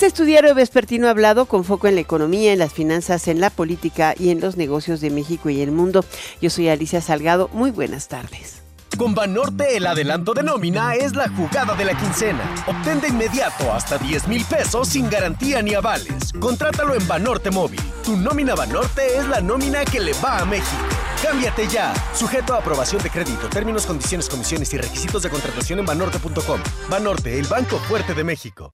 Este estudiario vespertino ha hablado con foco en la economía, en las finanzas, en la política y en los negocios de México y el mundo. Yo soy Alicia Salgado. Muy buenas tardes. Con Banorte el adelanto de nómina es la jugada de la quincena. Obtén de inmediato hasta 10 mil pesos sin garantía ni avales. Contrátalo en Banorte Móvil. Tu nómina Banorte es la nómina que le va a México. Cámbiate ya. Sujeto a aprobación de crédito, términos, condiciones, comisiones y requisitos de contratación en banorte.com. Banorte, el banco fuerte de México.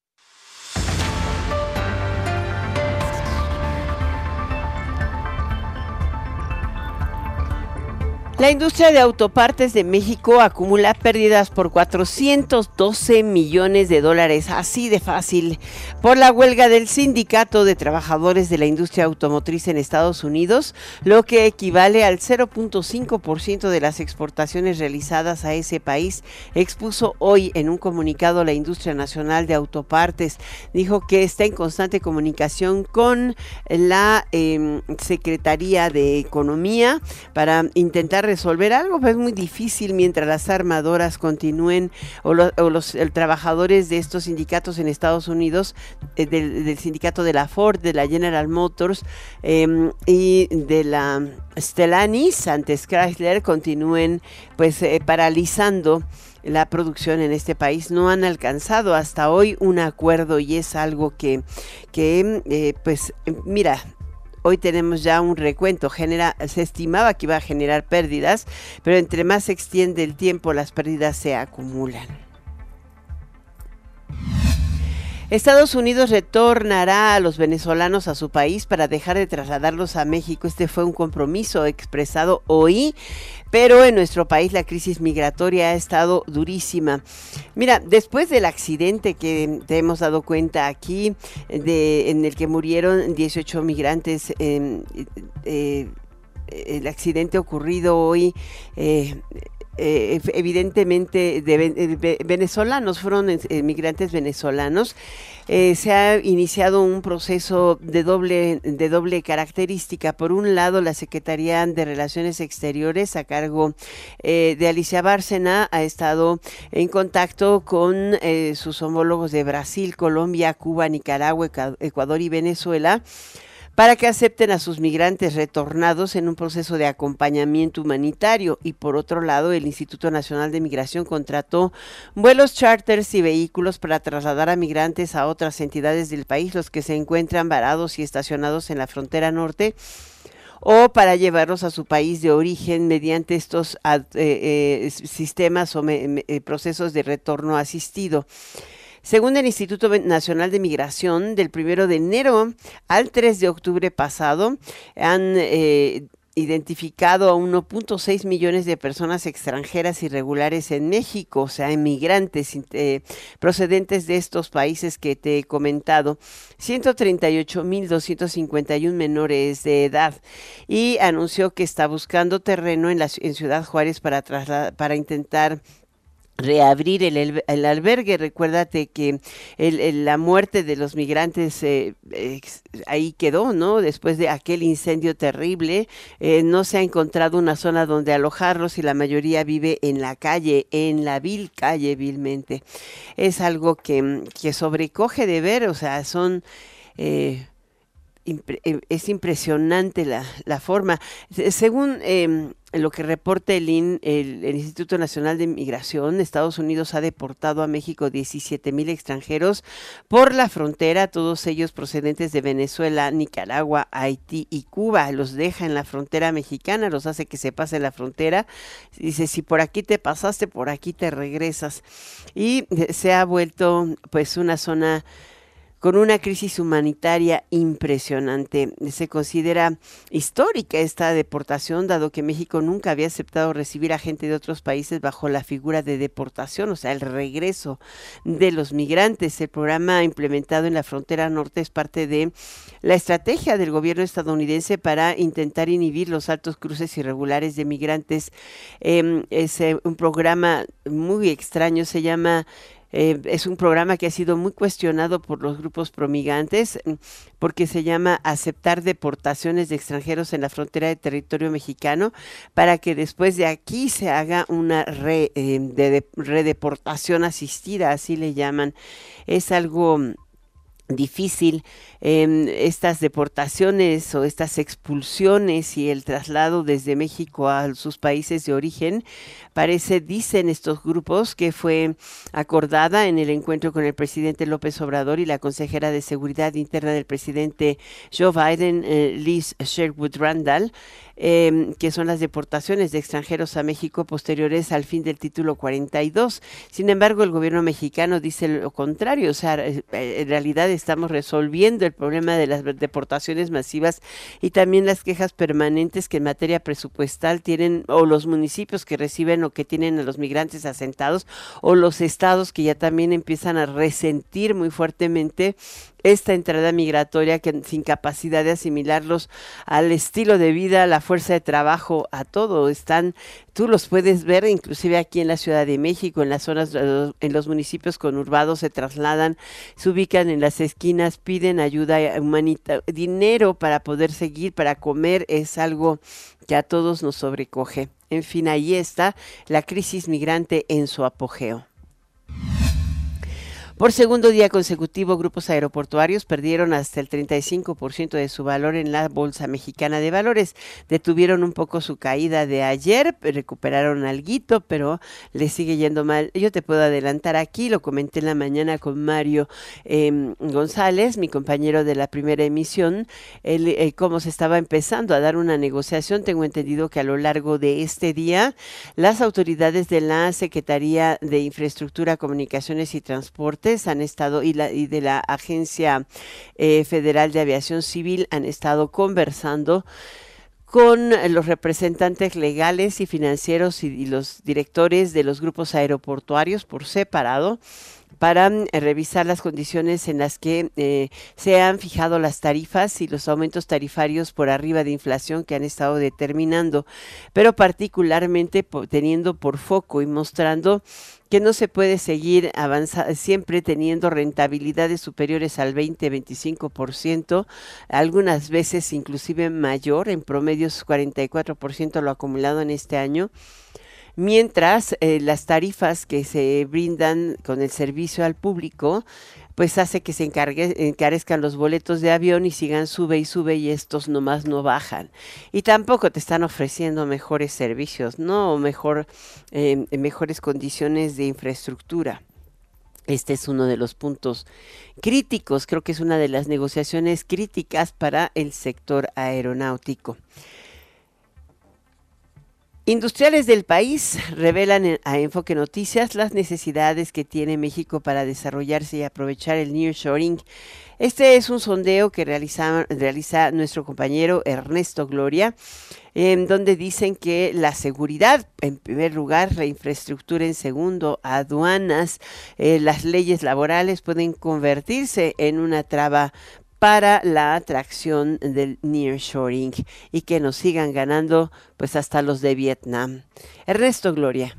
La industria de autopartes de México acumula pérdidas por 412 millones de dólares, así de fácil, por la huelga del Sindicato de Trabajadores de la Industria Automotriz en Estados Unidos, lo que equivale al 0.5% de las exportaciones realizadas a ese país, expuso hoy en un comunicado la Industria Nacional de Autopartes. Dijo que está en constante comunicación con la eh, Secretaría de Economía para intentar resolver algo, pues es muy difícil mientras las armadoras continúen o, los trabajadores de estos sindicatos en Estados Unidos, eh, del, sindicato de la Ford, de la General Motors em, y de la Stellantis, antes Chrysler, continúen pues eh, paralizando la producción en este país. No han alcanzado hasta hoy un acuerdo y es algo que, que eh, pues mira, Hoy tenemos ya un recuento, genera, se estimaba que iba a generar pérdidas, pero entre más se extiende el tiempo, las pérdidas se acumulan. Estados Unidos retornará a los venezolanos a su país para dejar de trasladarlos a México. Este fue un compromiso expresado hoy pero en nuestro país la crisis migratoria ha estado durísima. Mira, después del accidente que te hemos dado cuenta aquí, de, en el que murieron 18 migrantes, eh, el accidente ocurrido hoy eh, eh, evidentemente de, venezolanos, fueron eh, migrantes venezolanos. Eh, se ha iniciado un proceso de doble, de doble característica. Por un lado, la Secretaría de Relaciones Exteriores, a cargo de Alicia Bárcena, ha estado en contacto con sus homólogos de Brasil, Colombia, Cuba, Nicaragua, Ecuador y Venezuela para que acepten a sus migrantes retornados en un proceso de acompañamiento humanitario. Y por otro lado, el Instituto Nacional de Migración contrató vuelos charters y vehículos para trasladar a migrantes a otras entidades del país, los que se encuentran varados y estacionados en la frontera norte o para llevarlos a su país de origen mediante estos eh, eh, sistemas o eh, procesos de retorno asistido. Según el Instituto Nacional de Migración, del primero de enero al 3 de octubre pasado, han eh, identificado a 1.6 millones de personas extranjeras irregulares en México, o sea, inmigrantes eh, procedentes de estos países que te he comentado, 138.251 menores de edad, y anunció que está buscando terreno en, la, en Ciudad Juárez para, para intentar reabrir el, albergue. Recuérdate que la muerte de los migrantes eh, ahí quedó, ¿no? Después de aquel incendio terrible, eh, no se ha encontrado una zona donde alojarlos y la mayoría vive en la calle, en la vil calle vilmente. Es algo que, que sobrecoge de ver, o sea, son... Eh, es impresionante la, la forma. Según eh, lo que reporta el, el, Instituto Nacional de Migración, Estados Unidos ha deportado a México 17 mil extranjeros por la frontera, todos ellos procedentes de Venezuela, Nicaragua, Haití y Cuba. Los deja en la frontera mexicana, los hace que se pasen la frontera. Dice, si por aquí te pasaste, por aquí te regresas. Y se ha vuelto pues una zona con una crisis humanitaria impresionante. Se considera histórica esta deportación, dado que México nunca había aceptado recibir a gente de otros países bajo la figura de deportación, o sea, el regreso de los migrantes. El programa implementado en la frontera norte es parte de la estrategia del gobierno estadounidense para intentar inhibir los altos cruces irregulares de migrantes. Em, es un programa muy extraño, se llama eh, es un programa que ha sido muy cuestionado por los grupos promigrantes mm, porque se llama aceptar deportaciones de extranjeros en la frontera de territorio mexicano para que después de aquí se haga una re, eh, de, redeportación asistida, así le llaman. Es algo difícil eh, estas deportaciones o estas expulsiones y el traslado desde México a sus países de origen. Parece, dicen estos grupos, que fue acordada en el encuentro con el presidente López Obrador y la consejera de Seguridad Interna del presidente Joe Biden, eh, Liz Sherwood Randall. Em, que son las deportaciones de extranjeros a México posteriores al fin del título 42. Sin embargo, el gobierno mexicano dice lo contrario, o sea, eh, en realidad estamos resolviendo el problema de las deportaciones masivas y también las quejas permanentes que en materia presupuestal tienen o los municipios que reciben o que tienen a los migrantes asentados o los estados que ya también empiezan a resentir muy fuertemente esta entrada migratoria que sin capacidad de asimilarlos al estilo de vida, a la fuerza de trabajo, a todo. Están, tú los puedes ver inclusive aquí en la Ciudad de México, en las zonas, en los municipios conurbados se trasladan, se ubican en las esquinas, piden ayuda humanitaria, dinero para poder seguir, para comer, es algo que a todos nos sobrecoge. En fin, ahí está la crisis migrante en su apogeo. Por segundo día consecutivo, grupos aeroportuarios perdieron hasta el 35% de su valor en la Bolsa Mexicana de Valores. Detuvieron un poco su caída de ayer, recuperaron algo, pero le sigue yendo mal. Yo te puedo adelantar aquí, lo comenté en la mañana con Mario em, González, mi compañero de la primera emisión, el, eh, cómo se estaba empezando a dar una negociación. Tengo entendido que a lo largo de este día, las autoridades de la Secretaría de Infraestructura, Comunicaciones y Transporte han estado y, la, y de la Agencia eh, Federal de Aviación Civil han estado conversando con los representantes legales y financieros y, los directores de los grupos aeroportuarios por separado para mm, revisar las condiciones en las que eh, se han fijado las tarifas y los aumentos tarifarios por arriba de inflación que han estado determinando, pero particularmente teniendo por foco y mostrando que no se puede seguir avanzando, siempre teniendo rentabilidades superiores al 20-25%, algunas veces inclusive mayor, en promedio 44% lo acumulado en este año mientras eh, las tarifas que se brindan con el servicio al público pues hace que se encarezcan los boletos de avión y sigan sube y sube y estos nomás no bajan. Y tampoco te están ofreciendo mejores servicios, ¿no? O mejor, em, mejores condiciones de infraestructura. Este es uno de los puntos críticos, creo que es una de las negociaciones críticas para el sector aeronáutico. Industriales del país revelan a Enfoque Noticias las necesidades que tiene México para desarrollarse y aprovechar el nearshoring. Este es un sondeo que realiza, nuestro compañero Ernesto Gloria, en donde dicen que la seguridad, en primer lugar, la infraestructura en segundo, aduanas, eh, las leyes laborales pueden convertirse en una traba para la atracción del nearshoring y que nos sigan ganando pues hasta los de Vietnam. Ernesto Gloria.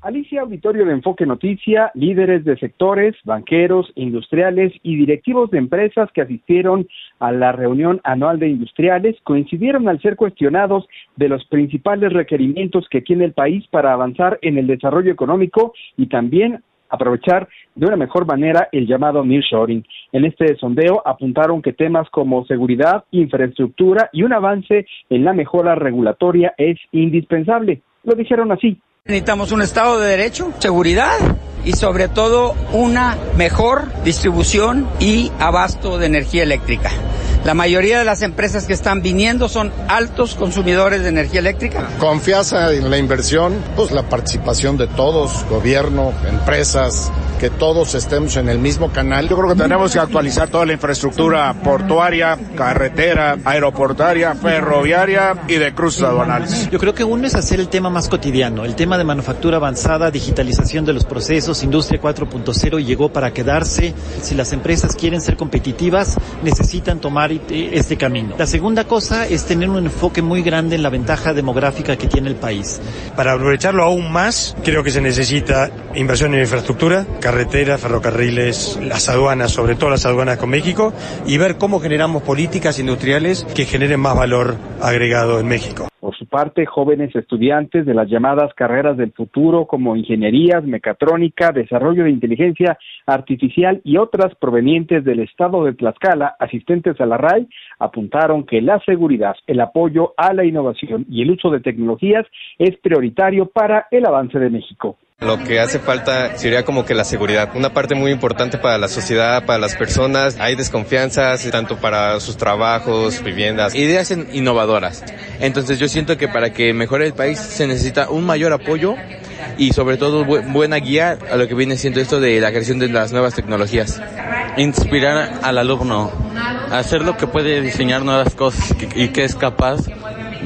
Alicia Auditorio de Enfoque Noticia, líderes de sectores, banqueros, industriales y directivos de empresas que asistieron a la reunión anual de industriales coincidieron al ser cuestionados de los principales requerimientos que tiene el país para avanzar en el desarrollo económico y también aprovechar de una mejor manera el llamado nearshoring. En este sondeo apuntaron que temas como seguridad, infraestructura y un avance en la mejora regulatoria es indispensable. Lo dijeron así. Necesitamos un Estado de Derecho, seguridad y sobre todo una mejor distribución y abasto de energía eléctrica. La mayoría de las empresas que están viniendo son altos consumidores de energía eléctrica. Confianza en la inversión, pues la participación de todos, gobierno, empresas, que todos estemos en el mismo canal. Yo creo que tenemos que actualizar toda la infraestructura portuaria, carretera, aeroportaria, ferroviaria y de cruces aduanales. Yo creo que uno es hacer el tema más cotidiano, el tema de manufactura avanzada, digitalización de los procesos, industria 4.0 llegó para quedarse. Si las empresas quieren ser competitivas, necesitan tomar este camino. La segunda cosa es tener un enfoque muy grande en la ventaja demográfica que tiene el país. Para aprovecharlo aún más, creo que se necesita inversión en infraestructura, carreteras, ferrocarriles, las aduanas, sobre todo las aduanas con México, y ver cómo generamos políticas industriales que generen más valor agregado en México. Parte, jóvenes estudiantes de las llamadas carreras del futuro como ingenierías, mecatrónica, desarrollo de inteligencia artificial y otras provenientes del estado de Tlaxcala, asistentes a la RAI, apuntaron que la seguridad, el apoyo a la innovación y el uso de tecnologías es prioritario para el avance de México. Lo que hace falta sería como que la seguridad, una parte muy importante para la sociedad, para las personas. Hay desconfianzas tanto para sus trabajos, viviendas. Ideas innovadoras. Entonces yo siento que para que mejore el país se necesita un mayor apoyo y sobre todo buena guía a lo que viene siendo esto de la creación de las nuevas tecnologías. Inspirar al alumno a hacer lo que puede diseñar nuevas cosas y que es capaz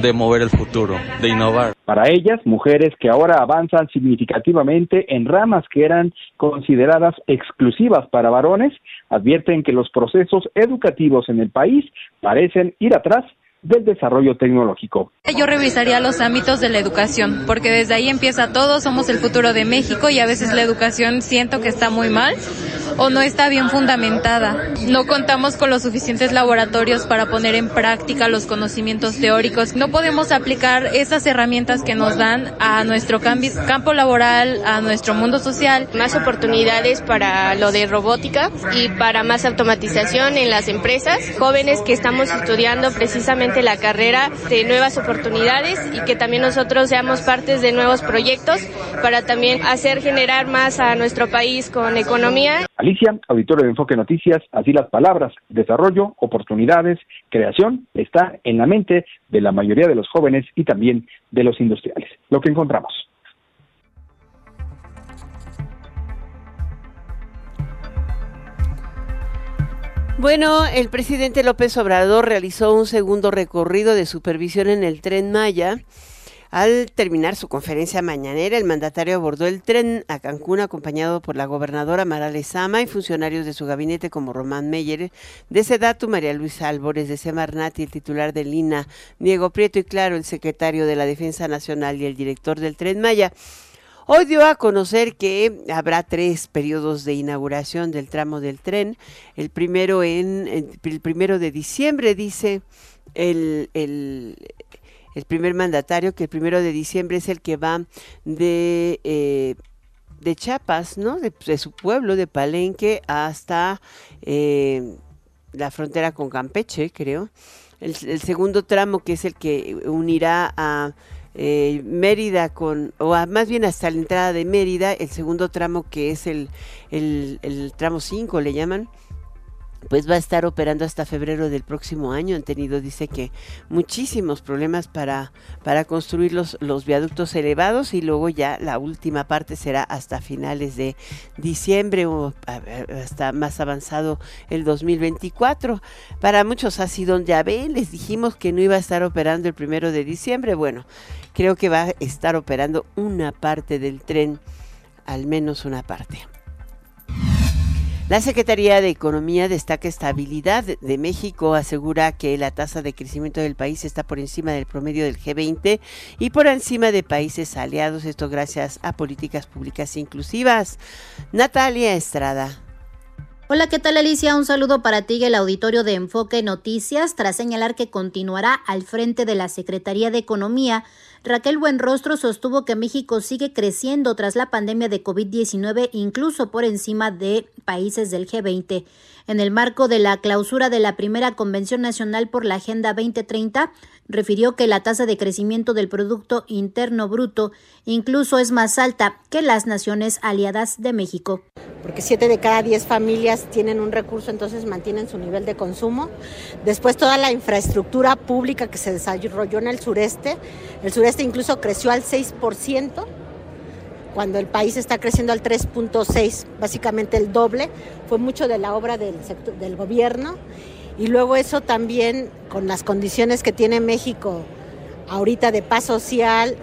de mover el futuro, de innovar. Para ellas, mujeres que ahora avanzan significativamente en ramas que eran consideradas exclusivas para varones, advierten que los procesos educativos en el país parecen ir atrás del desarrollo tecnológico. Yo revisaría los ámbitos de la educación, porque desde ahí empieza todo, somos el futuro de México y a veces la educación siento que está muy mal o no está bien fundamentada. No contamos con los suficientes laboratorios para poner en práctica los conocimientos teóricos. No podemos aplicar esas herramientas que nos dan a nuestro campo laboral, a nuestro mundo social. Más oportunidades para lo de robótica y para más automatización en las empresas. Jóvenes que estamos estudiando precisamente la carrera de nuevas oportunidades y que también nosotros seamos partes de nuevos proyectos para también hacer generar más a nuestro país con economía. Alicia, auditorio de Enfoque Noticias, así las palabras, desarrollo, oportunidades, creación, está en la mente de la mayoría de los jóvenes y también de los industriales. Lo que encontramos. Bueno, el presidente López Obrador realizó un segundo recorrido de supervisión en el tren Maya. Al terminar su conferencia mañanera, el mandatario abordó el tren a Cancún acompañado por la gobernadora Mara Lezama y funcionarios de su gabinete como Román Meyer, de Sedatu, María Luisa Álvarez, de Semarnat y el titular del INA, Diego Prieto y Claro, el secretario de la Defensa Nacional y el director del tren Maya. Hoy dio a conocer que habrá tres periodos de inauguración del tramo del tren. El primero en el primero de diciembre, dice el, el, primer mandatario, que el primero de diciembre es el que va de eh, de Chiapas, ¿no? De, su pueblo, de Palenque, hasta eh, la frontera con Campeche, creo. el, segundo tramo, que es el que unirá a eh, Mérida con, o más bien hasta la entrada de Mérida, el segundo tramo que es el, el, el tramo 5 le llaman, pues va a estar operando hasta febrero del próximo año. Han tenido, dice que, muchísimos problemas para, para construir los, los viaductos elevados y luego ya la última parte será hasta finales de diciembre o hasta más avanzado el 2024. Para muchos ha sido un llave, les dijimos que no iba a estar operando el primero de diciembre. Bueno, creo que va a estar operando una parte del tren, al menos una parte. La Secretaría de Economía destaca estabilidad de México, asegura que la tasa de crecimiento del país está por encima del promedio del G20 y por encima de países aliados, esto gracias a políticas públicas inclusivas. Natalia Estrada. Hola, ¿qué tal Alicia? Un saludo para ti y el auditorio de Enfoque Noticias, tras señalar que continuará al frente de la Secretaría de Economía Raquel Buenrostro sostuvo que México sigue creciendo tras la pandemia de COVID-19, incluso por encima de países del G20. En el marco de la clausura de la primera Convención Nacional por la Agenda 2030, refirió que la tasa de crecimiento del Producto Interno Bruto incluso es más alta que las naciones aliadas de México. Porque siete de cada diez familias tienen un recurso, entonces mantienen su nivel de consumo. Después toda la infraestructura pública que se desarrolló en el sureste, el sureste incluso creció al 6% cuando el país está creciendo al 3.6, básicamente el doble, fue mucho de la obra del, gobierno. Y luego eso también, con las condiciones que tiene México ahorita de paz social,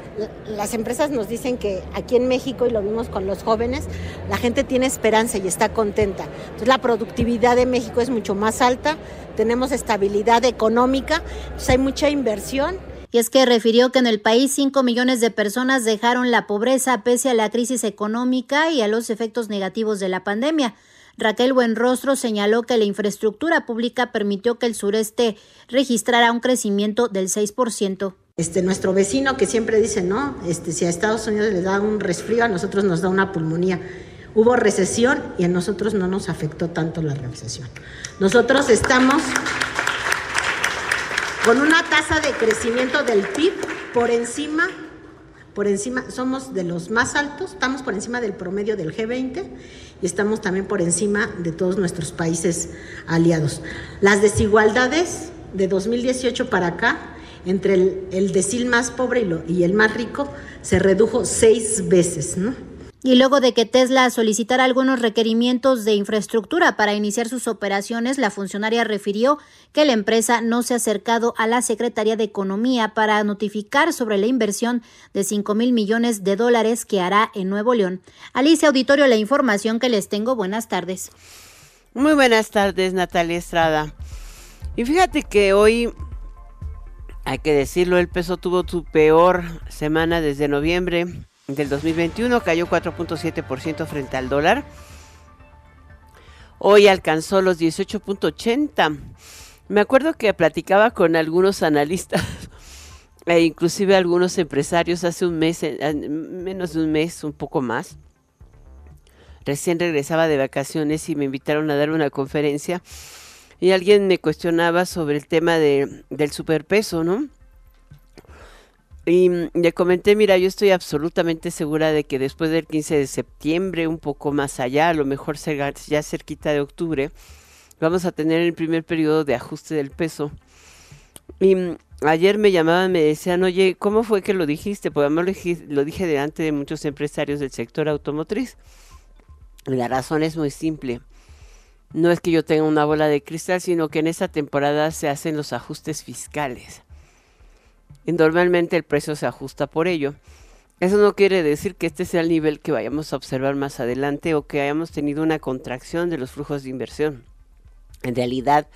las empresas nos dicen que aquí en México, y lo vimos con los jóvenes, la gente tiene esperanza y está contenta. Entonces la productividad de México es mucho más alta, tenemos estabilidad económica, hay mucha inversión y es que refirió que en el país 5 millones de personas dejaron la pobreza pese a la crisis económica y a los efectos negativos de la pandemia. Raquel Buenrostro señaló que la infraestructura pública permitió que el sureste registrara un crecimiento del 6%. Este, nuestro vecino que siempre dice, no, este, si a Estados Unidos le da un resfrío, a nosotros nos da una pulmonía. Hubo recesión y a nosotros no nos afectó tanto la recesión. Nosotros estamos con una tasa de crecimiento del PIB por encima, por encima, somos de los más altos, estamos por encima del promedio del G20 y estamos también por encima de todos nuestros países aliados. Las desigualdades de 2018 para acá entre el, el decil más pobre y, y el más rico se redujo seis veces, ¿no? Y luego de que Tesla solicitara algunos requerimientos de infraestructura para iniciar sus operaciones, la funcionaria refirió que la empresa no se ha acercado a la Secretaría de Economía para notificar sobre la inversión de 5 mil millones de dólares que hará en Nuevo León. Alicia Auditorio, la información que les tengo. Buenas tardes. Muy buenas tardes, Natalia Estrada. Y fíjate que hoy, hay que decirlo, el peso tuvo su peor semana desde noviembre del 2021, cayó 4.7% frente al dólar. Hoy alcanzó los 18.80. Me acuerdo que platicaba con algunos analistas e inclusive algunos empresarios hace un mes, menos de un mes, un poco más. Recién regresaba de vacaciones y me invitaron a dar una conferencia y alguien me cuestionaba sobre el tema de, del superpeso, ¿no? Y le comenté, mira, yo estoy absolutamente segura de que después del 15 de septiembre, un poco más allá, a lo mejor ya cerquita de octubre, vamos a tener el primer periodo de ajuste del peso. Y ayer me llamaban, me decían, oye, ¿cómo fue que lo dijiste? Pues dije, lo dije delante de muchos empresarios del sector automotriz. la razón es muy simple. No es que yo tenga una bola de cristal, sino que en esta temporada se hacen los ajustes fiscales. Y normalmente el precio se ajusta por ello. Eso no quiere decir que este sea el nivel que vayamos a observar más adelante o que hayamos tenido una contracción de los flujos de inversión. En realidad,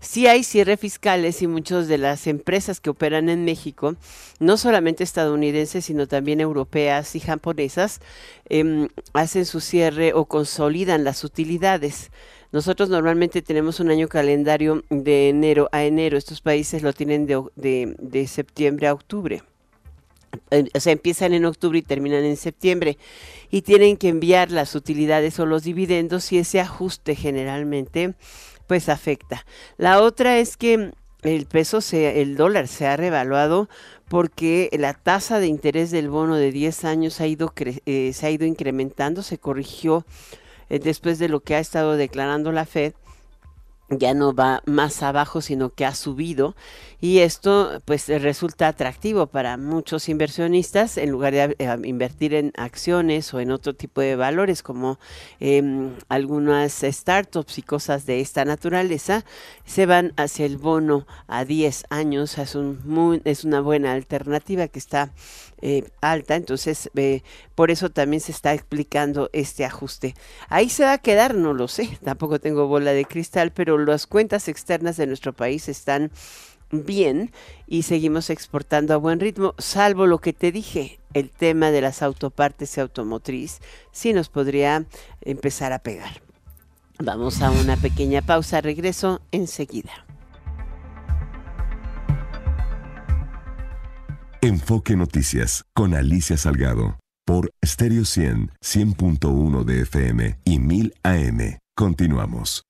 sí hay cierre fiscales y muchas de las empresas que operan en México, no solamente estadounidenses, sino también europeas y japonesas, em, hacen su cierre o consolidan las utilidades. Nosotros normalmente tenemos un año calendario de enero a enero. Estos países lo tienen de, de, septiembre a octubre. O sea, empiezan en octubre y terminan en septiembre. Y tienen que enviar las utilidades o los dividendos y ese ajuste generalmente pues afecta. La otra es que el peso, se, el dólar se ha revaluado porque la tasa de interés del bono de 10 años ha ido, eh, se ha ido incrementando, se corrigió eh, después de lo que ha estado declarando la Fed, ya no va más abajo, sino que ha subido. Y esto pues resulta atractivo para muchos inversionistas en lugar de eh, invertir en acciones o en otro tipo de valores como em, algunas startups y cosas de esta naturaleza se van hacia el bono a 10 años. Es un es una buena alternativa que está eh, alta, entonces eh, por eso también se está explicando este ajuste. Ahí se va a quedar, no lo sé, tampoco tengo bola de cristal, pero las cuentas externas de nuestro país están bien y seguimos exportando a buen ritmo, salvo lo que te dije, el tema de las autopartes y automotriz, sí nos podría empezar a pegar. Vamos a una pequeña pausa, regreso enseguida. Enfoque Noticias con Alicia Salgado por Stereo 100, 100.1 de FM y 1000 AM. Continuamos.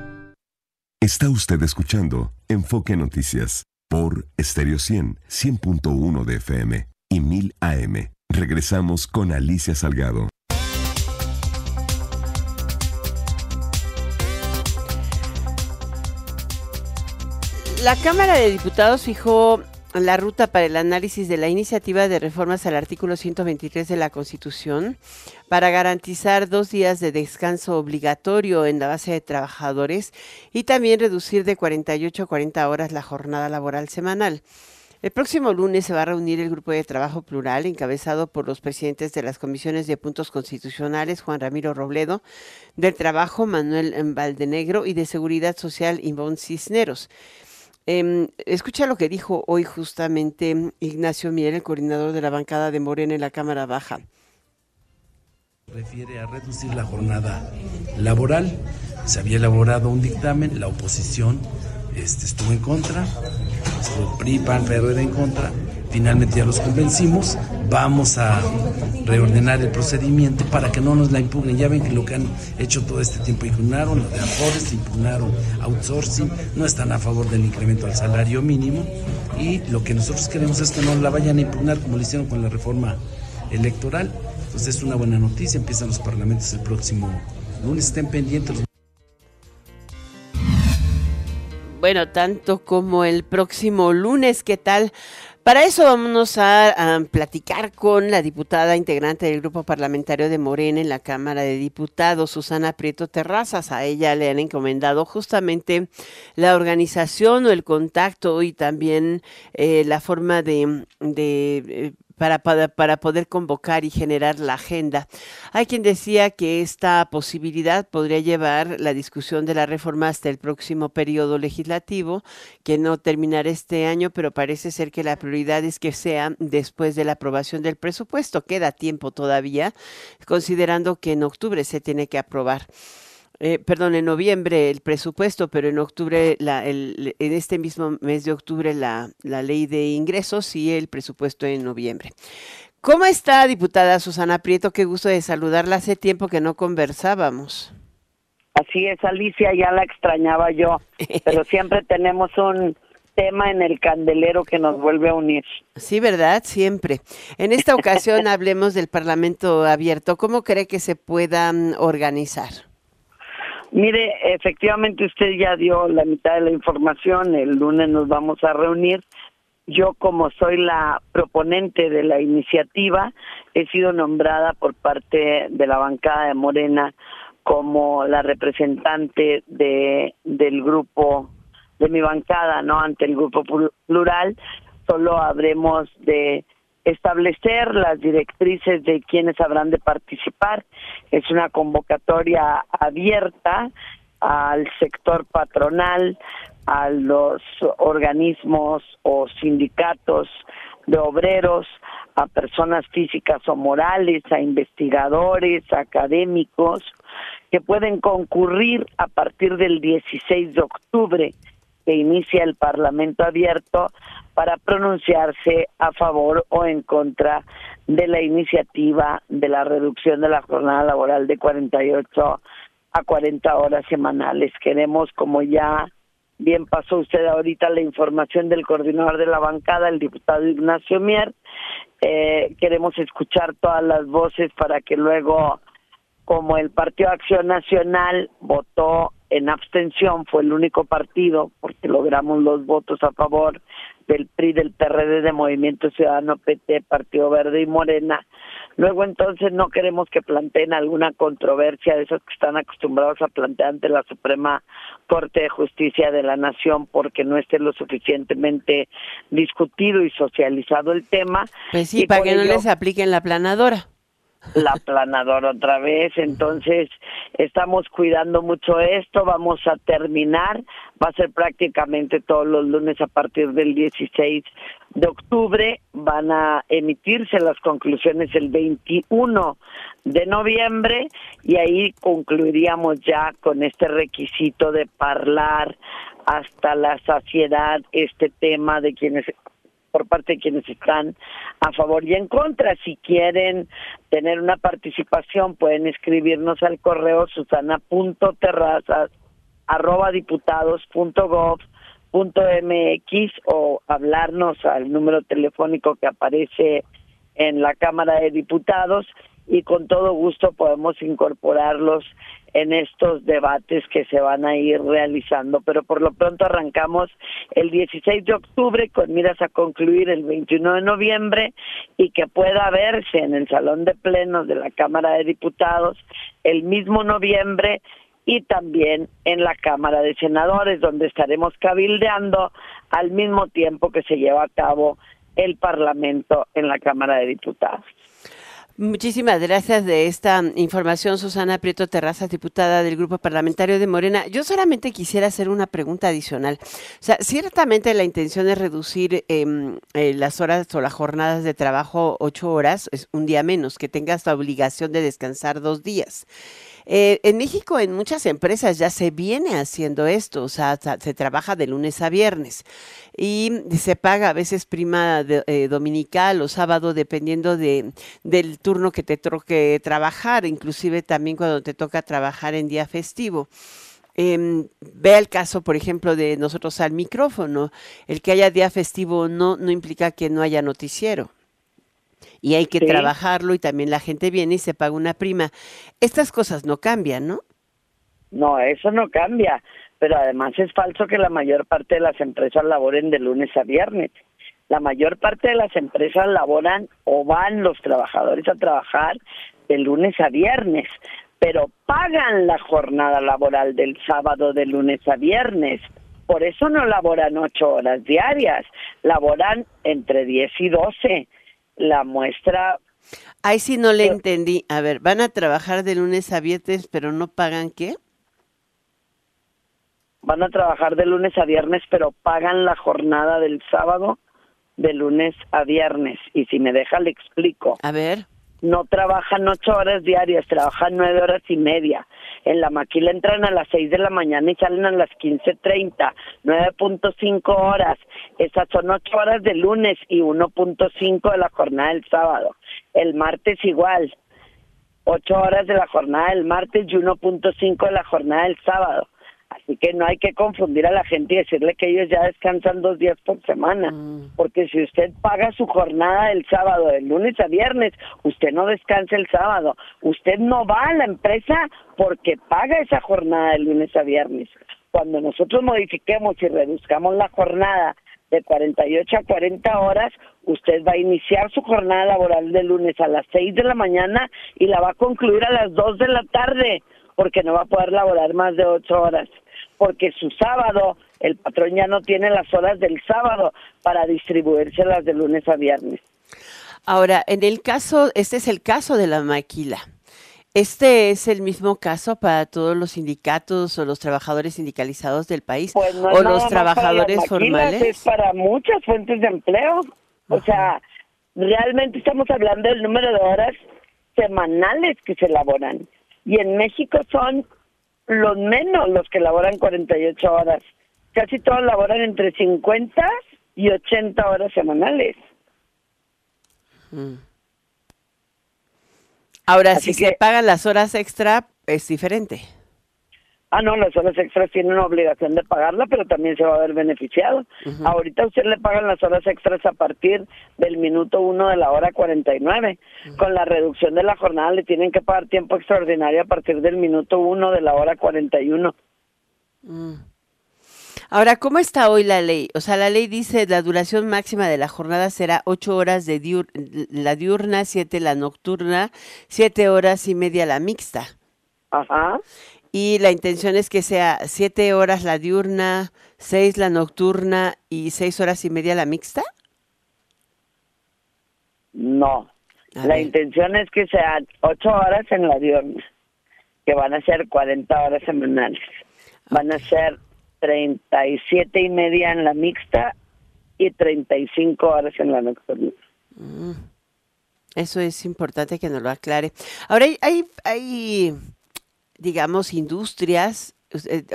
Está usted escuchando Enfoque Noticias por Stereo 100, 100.1 de FM y 1000 AM. Regresamos con Alicia Salgado. La Cámara de Diputados fijó la ruta para el análisis de la iniciativa de reformas al artículo 123 de la Constitución para garantizar dos días de descanso obligatorio en la base de trabajadores y también reducir de 48 a 40 horas la jornada laboral semanal. El próximo lunes se va a reunir el grupo de trabajo plural encabezado por los presidentes de las comisiones de puntos constitucionales, Juan Ramiro Robledo, del Trabajo, Manuel Valdenegro, y de Seguridad Social, Ivonne Cisneros. Eh, escucha lo que dijo hoy justamente Ignacio Mier, el coordinador de la bancada de Morena en la Cámara Baja. Refiere a reducir la jornada laboral. Se había elaborado un dictamen, la oposición este, estuvo en contra, estuvo PRI, PAN, PRD en contra. Finalmente ya los convencimos. Vamos a reordenar el procedimiento para que no nos la impugnen. Ya ven que lo que han hecho todo este tiempo impugnaron, lo de Afores, impugnaron outsourcing, no están a favor del incremento al salario mínimo y lo que nosotros queremos es que no la vayan a impugnar como lo hicieron con la reforma electoral. Entonces es una buena noticia, empiezan los parlamentos el próximo lunes, estén pendientes. Bueno, tanto como el próximo lunes, ¿qué tal? Para eso vámonos a, platicar con la diputada integrante del grupo parlamentario de Morena en la Cámara de Diputados, Susana Prieto Terrazas. A ella le han encomendado justamente la organización o el contacto y también eh, la forma de, de eh, para, para, para, poder convocar y generar la agenda. Hay quien decía que esta posibilidad podría llevar la discusión de la reforma hasta el próximo periodo legislativo, que no terminará este año, pero parece ser que la prioridad es que sea después de la aprobación del presupuesto. Queda tiempo todavía, considerando que en octubre se tiene que aprobar. Eh, perdón, en noviembre el presupuesto, pero en octubre, la, el, en este mismo mes de octubre, la, la ley de ingresos y el presupuesto en noviembre. ¿Cómo está, diputada Susana Prieto? Qué gusto de saludarla. Hace tiempo que no conversábamos. Así es, Alicia, ya la extrañaba yo, pero siempre tenemos un tema en el candelero que nos vuelve a unir. Sí, ¿verdad? Siempre. En esta ocasión hablemos del Parlamento abierto. ¿Cómo cree que se puedan organizar? Mire, efectivamente usted ya dio la mitad de la información, el lunes nos vamos a reunir. Yo como soy la proponente de la iniciativa, he sido nombrada por parte de la bancada de Morena como la representante de del grupo de mi bancada, ¿no? Ante el grupo plural, solo habremos de establecer las directrices de quienes habrán de participar. Es una convocatoria abierta al sector patronal, a los organismos o sindicatos de obreros, a personas físicas o morales, a investigadores, académicos, que pueden concurrir a partir del 16 de octubre que inicia el Parlamento abierto para pronunciarse a favor o en contra de la iniciativa de la reducción de la jornada laboral de 48 a 40 horas semanales. Queremos, como ya bien pasó usted ahorita la información del coordinador de la bancada, el diputado Ignacio Mier, eh, queremos escuchar todas las voces para que luego, como el Partido Acción Nacional votó en abstención, fue el único partido, porque logramos los votos a favor del PRI, del PRD, de Movimiento Ciudadano, PT, Partido Verde y Morena, Luego entonces no queremos que planteen alguna controversia de esas que están acostumbrados a plantear ante la Suprema Corte de Justicia de la Nación porque no esté lo suficientemente discutido y socializado el tema. Pues sí, para que no les apliquen la planadora. La planadora otra vez, entonces estamos cuidando mucho esto, vamos a terminar, va a ser prácticamente todos los lunes a partir del 16 de octubre, van a emitirse las conclusiones el 21 de noviembre y ahí concluiríamos ya con este requisito de hablar hasta la saciedad este tema de quienes por parte de quienes están a favor y en contra. Si quieren tener una participación, pueden escribirnos al correo susana.terrazas o hablarnos al número telefónico que aparece en la Cámara de Diputados y con todo gusto podemos incorporarlos en estos debates que se van a ir realizando. Pero por lo pronto arrancamos el 16 de octubre con miras a concluir el 21 de noviembre y que pueda verse en el Salón de Plenos de la Cámara de Diputados el mismo noviembre y también en la Cámara de Senadores, donde estaremos cabildeando al mismo tiempo que se lleva a cabo el Parlamento en la Cámara de Diputados. Muchísimas gracias de esta información, Susana Prieto Terrazas, diputada del Grupo Parlamentario de Morena. Yo solamente quisiera hacer una pregunta adicional. O sea, ciertamente la intención es reducir em, eh, las horas o las jornadas de trabajo ocho horas, es un día menos, que tengas la obligación de descansar dos días. Eh, en México, en muchas empresas ya se viene haciendo esto, o sea, se trabaja de lunes a viernes y se paga a veces prima eh, dominical o sábado dependiendo de, del turno que te toque trabajar, inclusive también cuando te toca trabajar en día festivo. Eh, vea el caso, por ejemplo, de nosotros al micrófono. El que haya día festivo no, no implica que no haya noticiero y hay que trabajarlo y también la gente viene y se paga una prima. Estas cosas no cambian, ¿no? No, eso no cambia, pero además es falso que la mayor parte de las empresas laboren de lunes a viernes. La mayor parte de las empresas laboran o van los trabajadores a trabajar de lunes a viernes, pero pagan la jornada laboral del sábado de lunes a viernes. Por eso no laboran ocho horas diarias, laboran entre diez y doce la muestra... Ahí sí no le entendí. A ver, ¿van a trabajar de lunes a viernes pero no pagan qué? Van a trabajar de lunes a viernes pero pagan la jornada del sábado de lunes a viernes. Y si me deja le explico. A ver no trabajan ocho horas diarias, trabajan nueve horas y media. En la maquila entran a las seis de la mañana y salen a las quince treinta, nueve punto cinco horas. Esas son ocho horas de lunes y uno punto cinco de la jornada del sábado. El martes igual, ocho horas de la jornada del martes y uno punto cinco de la jornada del sábado. Así que no hay que confundir a la gente y decirle que ellos ya descansan dos días por semana, mm. porque si usted paga su jornada el sábado, de lunes a viernes, usted no descansa el sábado, usted no va a la empresa porque paga esa jornada de lunes a viernes. Cuando nosotros modifiquemos y reduzcamos la jornada de 48 a 40 horas, usted va a iniciar su jornada laboral de lunes a las 6 de la mañana y la va a concluir a las 2 de la tarde porque no va a poder laborar más de ocho horas, porque su sábado, el patrón ya no tiene las horas del sábado para distribuírselas de lunes a viernes. Ahora, en el caso, este es el caso de la maquila. ¿Este es el mismo caso para todos los sindicatos o los trabajadores sindicalizados del país pues o los trabajadores formales? Es para muchas fuentes de empleo. O sea, realmente estamos hablando del número de horas semanales que se elaboran y en México son los menos los que laboran 48 horas casi todos laboran entre 50 y 80 horas semanales. Mm. Ahora, si se pagan las horas extra, es diferente. Ah, no, las horas extras tienen una obligación de pagarla, pero también se va a ver beneficiado. Ahorita usted le pagan las horas extras a partir del minuto uno de la hora 49. Con la reducción de la jornada le tienen que pagar tiempo extraordinario a partir del minuto uno de la hora 41. Mm. Ahora, ¿cómo está hoy la ley? O sea, la ley dice la duración máxima de la jornada será ocho horas de la diurna, siete la nocturna, siete horas y media la mixta. Ajá y la intención es que sea siete horas la diurna, seis la nocturna y seis horas y media la mixta. No, la intención es que sean ocho horas en la diurna, que van a ser 40 horas semanales. Van a ser 37 y media en la mixta y 35 horas en la nocturna. Mm. Eso es importante que nos lo aclare. Ahora hay, hay, hay digamos, industrias.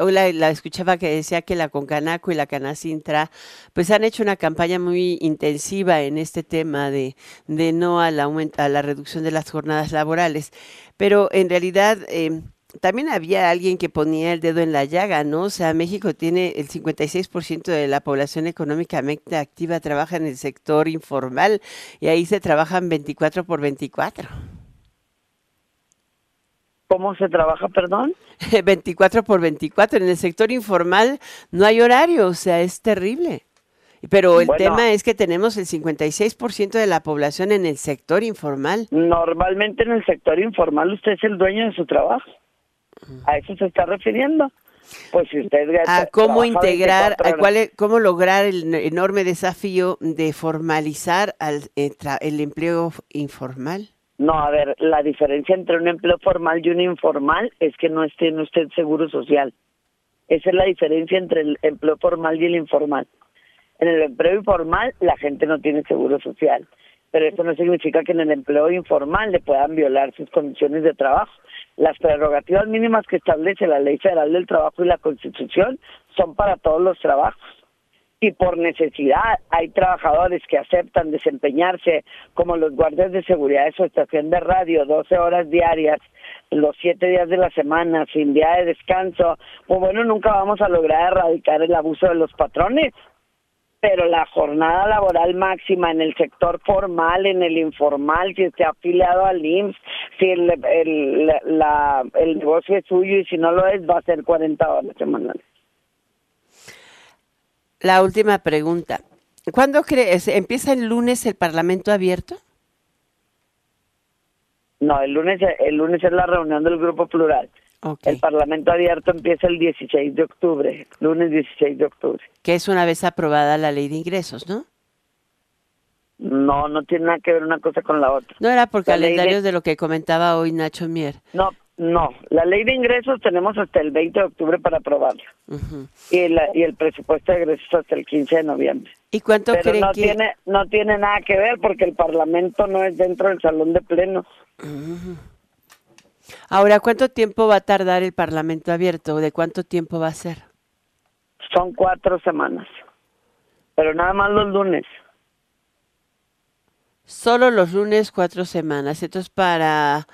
Hoy la, escuchaba que decía que la Concanaco y la Canacintra pues han hecho una campaña muy intensiva en este tema de, de no al aumento, a la reducción de las jornadas laborales. Pero en realidad em, también había alguien que ponía el dedo en la llaga, ¿no? O sea, México tiene el 56% de la población económicamente activa trabaja en el sector informal y ahí se trabajan 24 por 24. ¿Cómo se trabaja, perdón? 24 por 24. En el sector informal no hay horario, o sea, es terrible. Pero el tema es que tenemos el 56% de la población en el sector informal. Normalmente en el sector informal usted es el dueño de su trabajo. A eso se está refiriendo. Pues si usted a cómo integrar, a cuál, cómo lograr el enorme desafío de formalizar al, eh, el empleo informal. No, a ver, la diferencia entre un empleo formal y un informal es que no esté en usted seguro social. Esa es la diferencia entre el empleo formal y el informal. En el empleo informal la gente no tiene seguro social, pero eso no significa que en el empleo informal le puedan violar sus condiciones de trabajo. Las prerrogativas mínimas que establece la Ley Federal del Trabajo y la Constitución son para todos los trabajos y por necesidad hay trabajadores que aceptan desempeñarse como los guardias de seguridad de su estación de radio 12 horas diarias los siete días de la semana sin día de descanso pues bueno nunca vamos a lograr erradicar el abuso de los patrones pero la jornada laboral máxima en el sector formal, en el informal, si esté afiliado al IMSS, si el, el, la, el negocio es suyo y si no lo es, va a ser 40 horas semanales. La última pregunta. ¿Cuándo crees? ¿Empieza el lunes el Parlamento abierto? No, el lunes, el lunes es la reunión del Grupo Plural. El Parlamento abierto empieza el 16 de octubre, lunes 16 de octubre. Que es una vez aprobada la ley de ingresos, ¿no? No, no tiene nada que ver una cosa con la otra. No era por calendarios de... de... lo que comentaba hoy Nacho Mier. No, no, la ley de ingresos tenemos hasta el 20 de octubre para aprobarla. y, la, y el presupuesto de ingresos hasta el 15 de noviembre. ¿Y cuánto Pero no tiene no tiene nada que ver porque el Parlamento no es dentro del salón de plenos. Ahora, ¿cuánto tiempo va a tardar el Parlamento abierto? ¿De cuánto tiempo va a ser? Son cuatro semanas, pero nada más los lunes. Solo los lunes, cuatro semanas. Entonces, para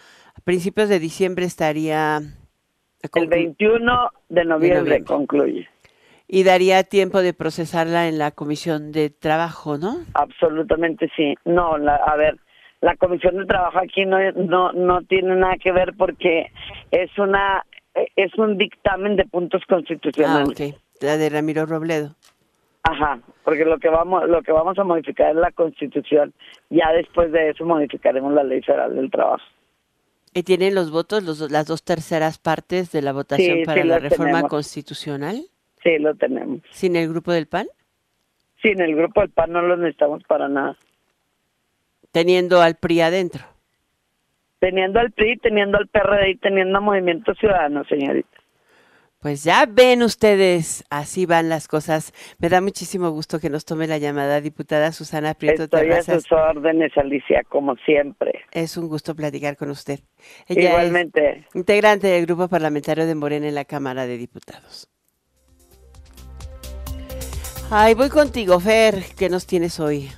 principios de diciembre estaría... El 21 de noviembre, concluye. Y daría tiempo de procesarla en la comisión de trabajo, ¿no? Absolutamente sí. No, a ver, la comisión de trabajo aquí no, no, no tiene nada que ver porque es una es un dictamen de puntos constitucionales. Ah, ok. La de Ramiro Robledo. Ajá, porque lo que vamos lo que vamos a modificar es la Constitución. Ya después de eso modificaremos la Ley Federal del Trabajo. ¿Y tienen los votos, los, las dos terceras partes de la votación para la reforma constitucional? Sí, lo tenemos. ¿Sin el grupo del PAN? Sin el grupo del PAN no lo necesitamos para nada. Teniendo al PRI adentro. Teniendo al PRI, teniendo al PRD y teniendo a Movimiento Ciudadano, señorita. Pues ya ven ustedes, así van las cosas. Me da muchísimo gusto que nos tome la llamada diputada Susana Prieto Estoy a sus órdenes, Alicia, como siempre. Es un gusto platicar con usted. Igualmente. integrante del grupo parlamentario de Morena en la Cámara de Diputados. Ay, voy contigo, Fer. ¿Qué nos tienes hoy?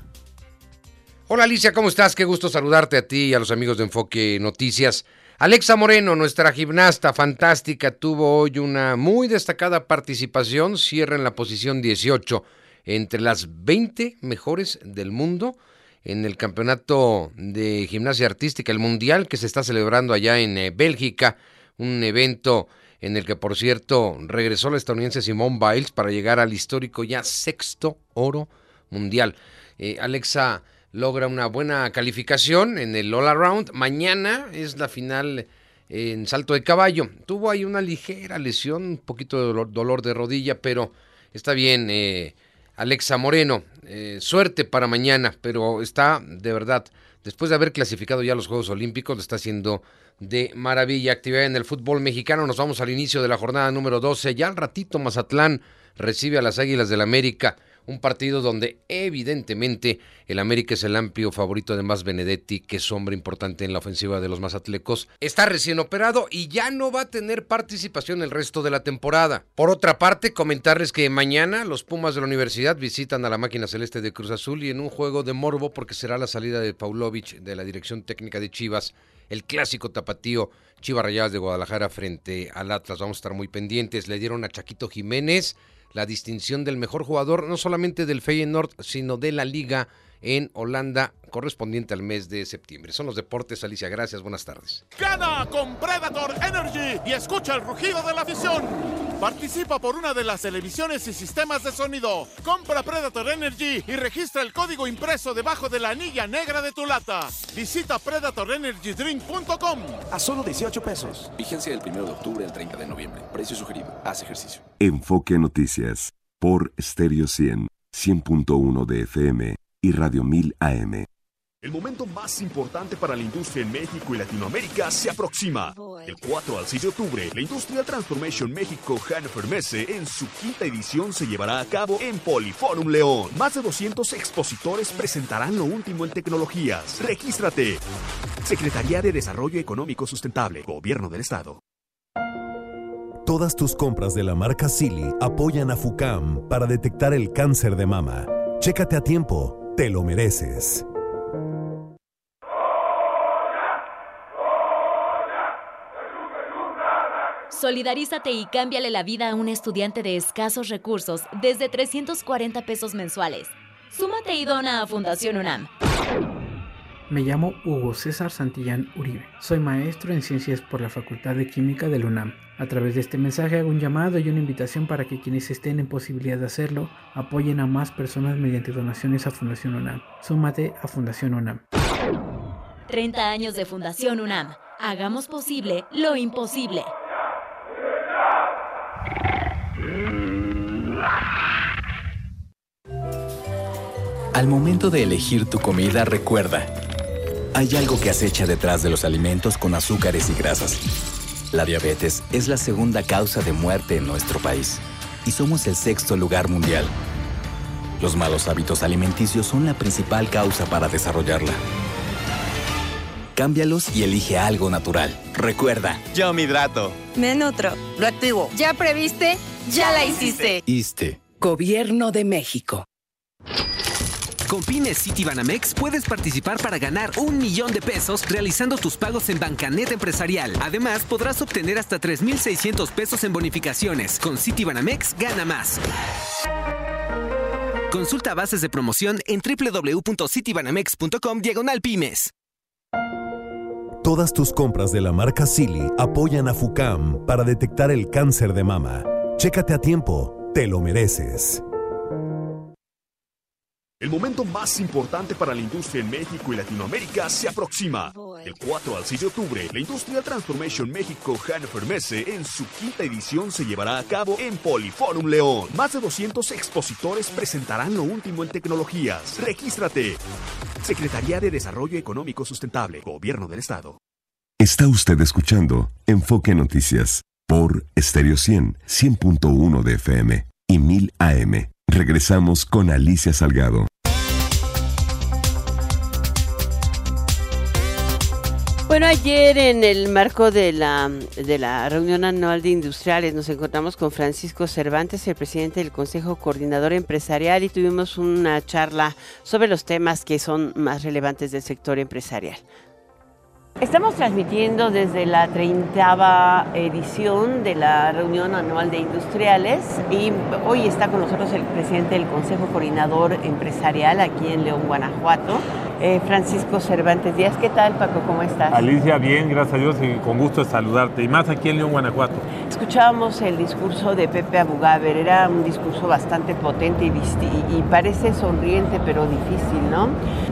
Hola Alicia, ¿cómo estás? Qué gusto saludarte a ti y a los amigos de Enfoque Noticias. Alexa Moreno, nuestra gimnasta fantástica, tuvo hoy una muy destacada participación, cierra en la posición 18 entre las 20 mejores del mundo en el campeonato de gimnasia artística, el mundial que se está celebrando allá en eh, Bélgica, un evento en el que por cierto regresó la estadounidense Simone Biles para llegar al histórico ya sexto oro mundial. Eh, Alexa logra una buena calificación en el All Around. Mañana es la final en salto de caballo. Tuvo ahí una ligera lesión, un poquito de dolor, de rodilla, pero está bien. Eh, Alexa Moreno, eh, suerte para mañana, pero está de verdad, después de haber clasificado ya los Juegos Olímpicos, está haciendo de maravilla. Actividad en el fútbol mexicano, nos vamos al inicio de la jornada número 12. Ya al ratito Mazatlán recibe a las Águilas del América un partido donde evidentemente el América es el amplio favorito de Más Benedetti, que es hombre importante en la ofensiva de los mazatlecos, está recién operado y ya no va a tener participación el resto de la temporada. Por otra parte, comentarles que mañana los Pumas de la universidad visitan a la máquina celeste de Cruz Azul y en un juego de morbo porque será la salida de Paulovich de la dirección técnica de Chivas, el clásico tapatío Chivas Rayadas de Guadalajara frente al Atlas. Vamos a estar muy pendientes. Le dieron a Chaquito Jiménez la distinción del mejor jugador, no solamente del Feyenoord, sino de la liga en Holanda correspondiente al mes de septiembre. Son los deportes, Alicia. Gracias, buenas tardes. Gana con Predator Energy y escucha el rugido de la afición. Participa por una de las televisiones y sistemas de sonido. Compra Predator Energy y registra el código impreso debajo de la anilla negra de tu lata. Visita predatorenergydrink.com. A solo 18 pesos. Vigencia del 1 de octubre al 30 de noviembre. Precio sugerido. Haz ejercicio. Enfoque Noticias por Stereo 100, 100.1 de FM y Radio 1000 AM. El momento más importante para la industria en México y Latinoamérica se aproxima. Del 4 al 6 de octubre, la Industrial Transformation México Hannover Messe en su quinta edición se llevará a cabo en Poliforum León. Más de 200 expositores presentarán lo último en tecnologías. Regístrate. Secretaría de Desarrollo Económico Sustentable, Gobierno del Estado. Todas tus compras de la marca Silly apoyan a FUCAM para detectar el cáncer de mama. Chécate a tiempo. Te lo mereces. Solidarízate y cámbiale la vida a un estudiante de escasos recursos desde 340 pesos mensuales. Súmate y dona a Fundación UNAM. Me llamo Hugo César Santillán Uribe. Soy maestro en ciencias por la Facultad de Química del UNAM. A través de este mensaje hago un llamado y una invitación para que quienes estén en posibilidad de hacerlo apoyen a más personas mediante donaciones a Fundación UNAM. Súmate a Fundación UNAM. 30 años de Fundación UNAM. Hagamos posible lo imposible. Al momento de elegir tu comida, recuerda hay algo que acecha detrás de los alimentos con azúcares y grasas. La diabetes es la segunda causa de muerte en nuestro país y somos el sexto lugar mundial. Los malos hábitos alimenticios son la principal causa para desarrollarla. Cámbialos y elige algo natural. Recuerda. Yo me hidrato. Me nutro. Lo activo. ¿Ya previste? Ya la hiciste. ISTE. Gobierno de México. Con Pymes City Banamex puedes participar para ganar un millón de pesos realizando tus pagos en Bancanet Empresarial. Además, podrás obtener hasta 3,600 pesos en bonificaciones. Con City Banamex, gana más. Consulta bases de promoción en www.citibanamex.com diagonal pymes. Todas tus compras de la marca Silly apoyan a FUCAM para detectar el cáncer de mama. Chécate a tiempo, te lo mereces. El momento más importante para la industria en México y Latinoamérica se aproxima. Del 4 al 6 de octubre, la Industrial Transformation México Hannover Messe en su quinta edición se llevará a cabo en Poliforum León. Más de 200 expositores presentarán lo último en tecnologías. Regístrate. Secretaría de Desarrollo Económico Sustentable, Gobierno del Estado. Está usted escuchando Enfoque Noticias por Stereo 100, 100.1 de FM y 1000 AM. Regresamos con Alicia Salgado. Bueno, ayer en el marco de la, de la reunión anual de industriales nos encontramos con Francisco Cervantes, el presidente del Consejo Coordinador Empresarial, y tuvimos una charla sobre los temas que son más relevantes del sector empresarial. Estamos transmitiendo desde la 30 edición de la reunión anual de industriales y hoy está con nosotros el presidente del Consejo Coordinador Empresarial aquí en León, Guanajuato. Eh, Francisco Cervantes Díaz. ¿Qué tal, Paco? ¿Cómo estás? Alicia, bien, gracias a Dios y con gusto de saludarte. Y más aquí en León, Guanajuato. Escuchábamos el discurso de Pepe Abugaber, era un discurso bastante potente y, y, parece sonriente, pero difícil, ¿no?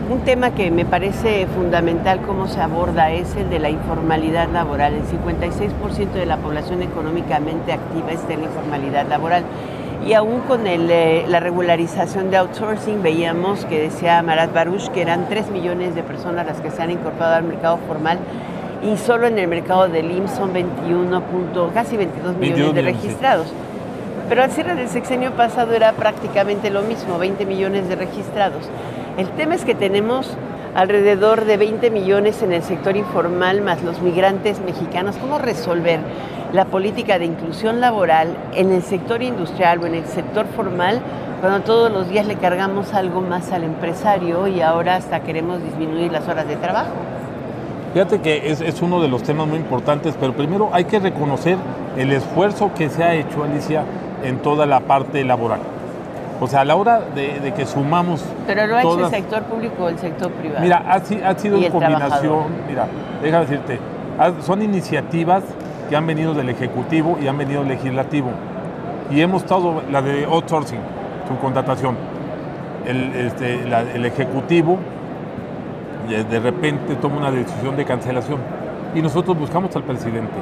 Un tema que me parece fundamental cómo se aborda es el de la informalidad laboral. El 56% de la población económicamente activa está en la informalidad laboral y aún con eh, la regularización de outsourcing veíamos que decía Marat Baruch que eran 3 millones de personas las que se han incorporado al mercado formal y solo en el mercado del IMSS son 21 casi 22 millones de registrados. Pero al cierre del sexenio pasado era prácticamente lo mismo, 20 millones de registrados. El tema es que tenemos alrededor de 20 millones en el sector informal más los migrantes mexicanos. ¿Cómo resolver la política de inclusión laboral en el sector industrial o en el sector formal cuando todos los días le cargamos algo más al empresario y ahora hasta queremos disminuir las horas de trabajo? Fíjate que es, uno de los temas muy importantes, pero primero hay que reconocer el esfuerzo que se ha hecho, Alicia, en toda la parte laboral. O sea, a la hora de, que sumamos. Pero lo ha hecho el sector público o el sector privado. Mira, ha, sido en combinación. Mira, déjame decirte, son iniciativas que han venido del Ejecutivo y han venido del Legislativo. Y hemos estado, la de outsourcing, su contratación. El, este, el Ejecutivo de, repente toma una decisión de cancelación y nosotros buscamos al presidente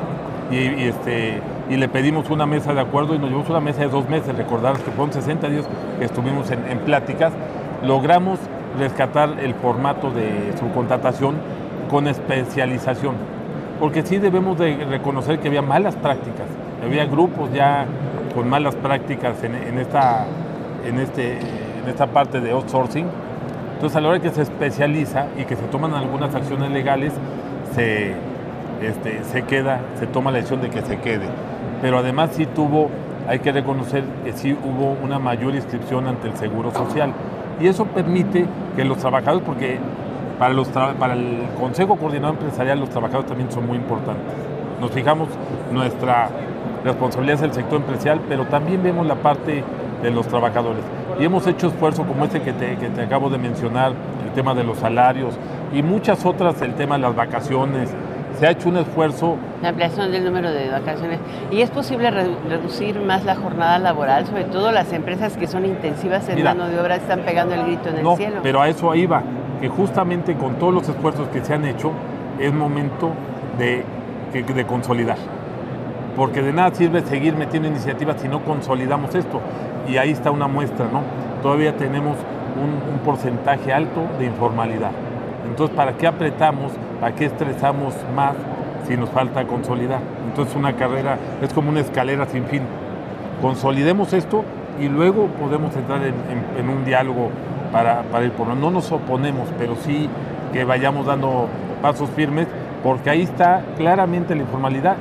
y, este, y le pedimos una mesa de acuerdo y nos llevamos una mesa de dos meses, recordar que fueron 60 días que estuvimos en, en pláticas, logramos rescatar el formato de su contratación con especialización porque sí debemos de reconocer que había malas prácticas, había grupos ya con malas prácticas en, esta, en, este, en esta parte de outsourcing. Entonces a la hora que se especializa y que se toman algunas acciones legales, se, este, se queda, se toma la decisión de que se quede. Pero además sí tuvo, hay que reconocer que sí hubo una mayor inscripción ante el Seguro Social. Y eso permite que los trabajadores, porque para, los para el Consejo Coordinador Empresarial los trabajadores también son muy importantes. Nos fijamos nuestra responsabilidad es el sector empresarial, pero también vemos la parte de los trabajadores. Y hemos hecho esfuerzos como este que te, que te acabo de mencionar, el tema de los salarios y muchas otras, el tema de las vacaciones, se ha hecho un esfuerzo. La ampliación del número de vacaciones. ¿Y es posible reducir más la jornada laboral? Sobre todo las empresas que son intensivas en mano de obra están pegando el grito en el cielo. Pero a eso iba que justamente con todos los esfuerzos que se han hecho es momento de, de consolidar. Porque de nada sirve seguir metiendo iniciativas si no consolidamos esto. Y ahí está una muestra, ¿no? Todavía tenemos un, porcentaje alto de informalidad. Entonces, ¿para qué apretamos? ¿Para qué estresamos más si nos falta consolidar? Entonces, una carrera es como una escalera sin fin. Consolidemos esto y luego podemos entrar en un diálogo para, para ir por no nos oponemos, pero sí que vayamos dando pasos firmes, porque ahí está claramente la informalidad